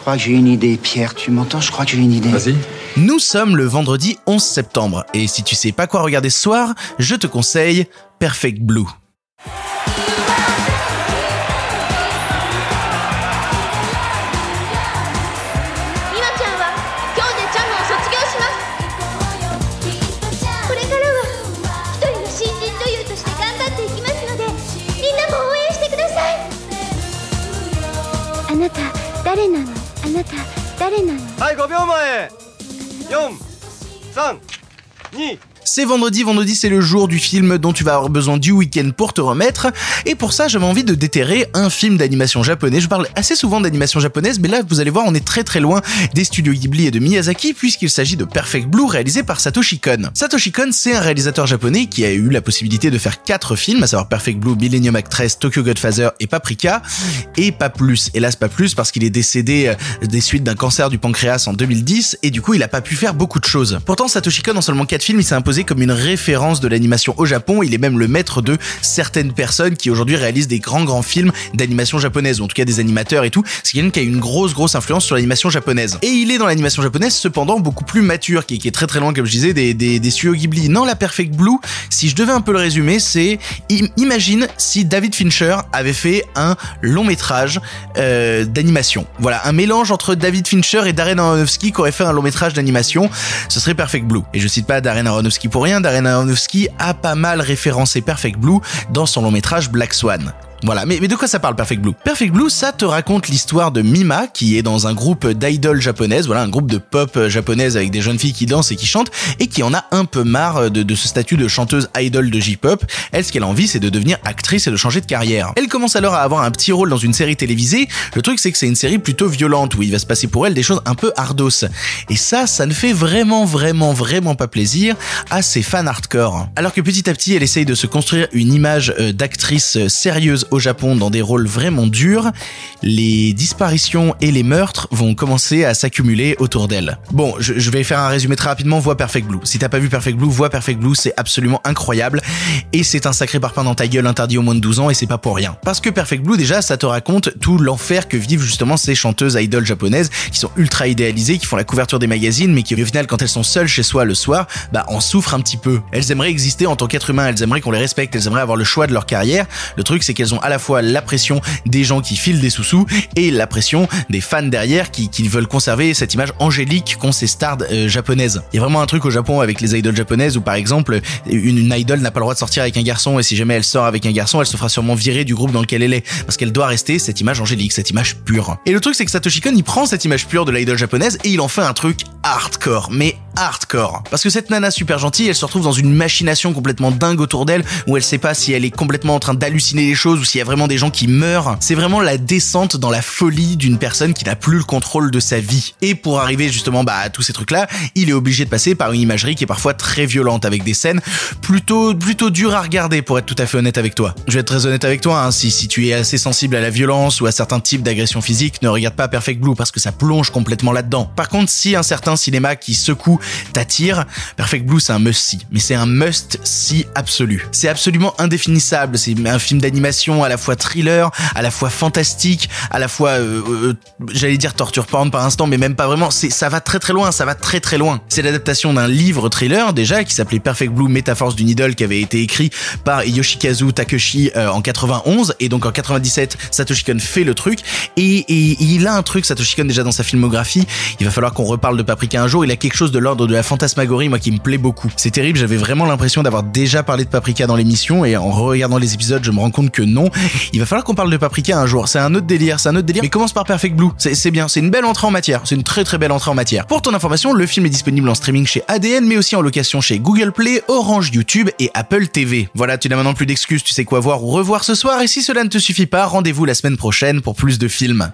crois que j'ai une idée, Pierre. Tu m'entends? Je crois que j'ai une idée. Vas-y. Nous sommes le vendredi 11 septembre et si tu sais pas quoi regarder ce soir, je te conseille Perfect Blue. あなた誰なの？はい5秒前。4321 C'est vendredi, vendredi c'est le jour du film dont tu vas avoir besoin du week-end pour te remettre. Et pour ça, j'avais envie de déterrer un film d'animation japonais. Je parle assez souvent d'animation japonaise, mais là, vous allez voir, on est très très loin des studios Ghibli et de Miyazaki, puisqu'il s'agit de Perfect Blue, réalisé par Satoshi Kon. Satoshi Kon, c'est un réalisateur japonais qui a eu la possibilité de faire quatre films, à savoir Perfect Blue, Millennium Actress, Tokyo Godfather et Paprika, et pas plus. Hélas, pas plus, parce qu'il est décédé euh, des suites d'un cancer du pancréas en 2010, et du coup, il a pas pu faire beaucoup de choses. Pourtant, Satoshi Kon, en seulement quatre films, il s'est imposé comme une référence de l'animation au Japon. Il est même le maître de certaines personnes qui aujourd'hui réalisent des grands grands films d'animation japonaise, ou en tout cas des animateurs et tout. C'est quelqu'un qui a une grosse grosse influence sur l'animation japonaise. Et il est dans l'animation japonaise cependant beaucoup plus mature, qui, est très très loin, comme je disais, des, des, des studios Ghibli. Non, la Perfect Blue, si je devais un peu le résumer, c'est im- imagine si David Fincher avait fait un long métrage euh, d'animation. Voilà, un mélange entre David Fincher et Darren Aronofsky qui aurait fait un long métrage d'animation. Ce serait Perfect Blue. Et je cite pas Darren Aronofsky pour rien. Darren Aronofsky a pas mal référencé Perfect Blue dans son long métrage Black Swan. Voilà, mais, mais de quoi ça parle Perfect Blue? Perfect Blue, ça te raconte l'histoire de Mima, qui est dans un groupe d'idoles japonaises, voilà, un groupe de pop japonaise avec des jeunes filles qui dansent et qui chantent, et qui en a un peu marre de, de ce statut de chanteuse idol de J-pop. Elle, ce qu'elle a envie, c'est de devenir actrice et de changer de carrière. Elle commence alors à avoir un petit rôle dans une série télévisée. Le truc, c'est que c'est une série plutôt violente, où il va se passer pour elle des choses un peu hardos. Et ça, ça ne fait vraiment, vraiment, vraiment pas plaisir à ses fans hardcore. Alors que petit à petit, elle essaye de se construire une image euh, d'actrice euh, sérieuse au Japon dans des rôles vraiment durs, les disparitions et les meurtres vont commencer à s'accumuler autour d'elle. Bon, je, je vais faire un résumé très rapidement, vois Perfect Blue. Si t'as pas vu Perfect Blue, vois Perfect Blue, c'est absolument incroyable. Et c'est un sacré parpaing dans ta gueule interdit au moins de 12 ans et c'est pas pour rien. Parce que Perfect Blue, déjà, ça te raconte tout l'enfer que vivent justement ces chanteuses idoles japonaises qui sont ultra idéalisées, qui font la couverture des magazines, mais qui au final, quand elles sont seules chez soi le soir, bah, en souffrent un petit peu. Elles aimeraient exister en tant qu'être humain, elles aimeraient qu'on les respecte, elles aimeraient avoir le choix de leur carrière. Le truc, c'est qu'elles ont à la fois la pression des gens qui filent des sous-sous et la pression des fans derrière qui, veulent conserver cette image angélique qu'ont ces stars euh, japonaises. Il y a vraiment un truc au Japon avec les idoles japonaises où par exemple une, une idole n'a pas le droit de sortir avec un garçon et si jamais elle sort avec un garçon, elle se fera sûrement virer du groupe dans lequel elle est parce qu'elle doit rester cette image angélique, cette image pure. Et le truc c'est que Satoshi Kon il prend cette image pure de l'idole japonaise et il en fait un truc hardcore, mais hardcore. Parce que cette nana super gentille, elle se retrouve dans une machination complètement dingue autour d'elle où elle sait pas si elle est complètement en train d'halluciner les choses ou s'il y a vraiment des gens qui meurent. C'est vraiment la descente dans la folie d'une personne qui n'a plus le contrôle de sa vie. Et pour arriver justement bah, à tous ces trucs-là, il est obligé de passer par une imagerie qui est parfois très violente avec des scènes plutôt plutôt dures à regarder pour être tout à fait honnête avec toi. Je vais être très honnête avec toi, hein, si, si tu es assez sensible à la violence ou à certains types d'agressions physiques, ne regarde pas Perfect Blue parce que ça plonge complètement là-dedans. Par contre, si un certain cinéma qui secoue t'attire, Perfect Blue c'est un must-see. Mais c'est un must-see absolu. C'est absolument indéfinissable. C'est un film d'animation à la fois thriller, à la fois fantastique, à la fois, euh, euh, j'allais dire torture porn par instant, mais même pas vraiment. Ça va très très loin, ça va très très loin. C'est l'adaptation d'un livre thriller déjà qui s'appelait Perfect Blue Métaforce d'une idole qui avait été écrit par Yoshikazu Takeshi euh, en 91 et donc en 97 Satoshi Kon fait le truc et, et- et il a un truc Satoshi Kon déjà dans sa filmographie. Il va falloir qu'on reparle de Paprika un jour. Il a quelque chose de l'ordre de la fantasmagorie moi qui me plaît beaucoup. C'est terrible. J'avais vraiment l'impression d'avoir déjà parlé de Paprika dans l'émission et en regardant les épisodes je me rends compte que non. Il va falloir qu'on parle de Paprika un jour. C'est un autre délire, c'est un autre délire. Mais commence par Perfect Blue. C'est bien, c'est une belle entrée en matière. C'est une très très belle entrée en matière. Pour ton information, le film est disponible en streaming chez ADN, mais aussi en location chez Google Play, Orange YouTube et Apple TV. Voilà, tu n'as maintenant plus d'excuses, tu sais quoi voir ou revoir ce soir. Et si cela ne te suffit pas, rendez-vous la semaine prochaine pour plus de films.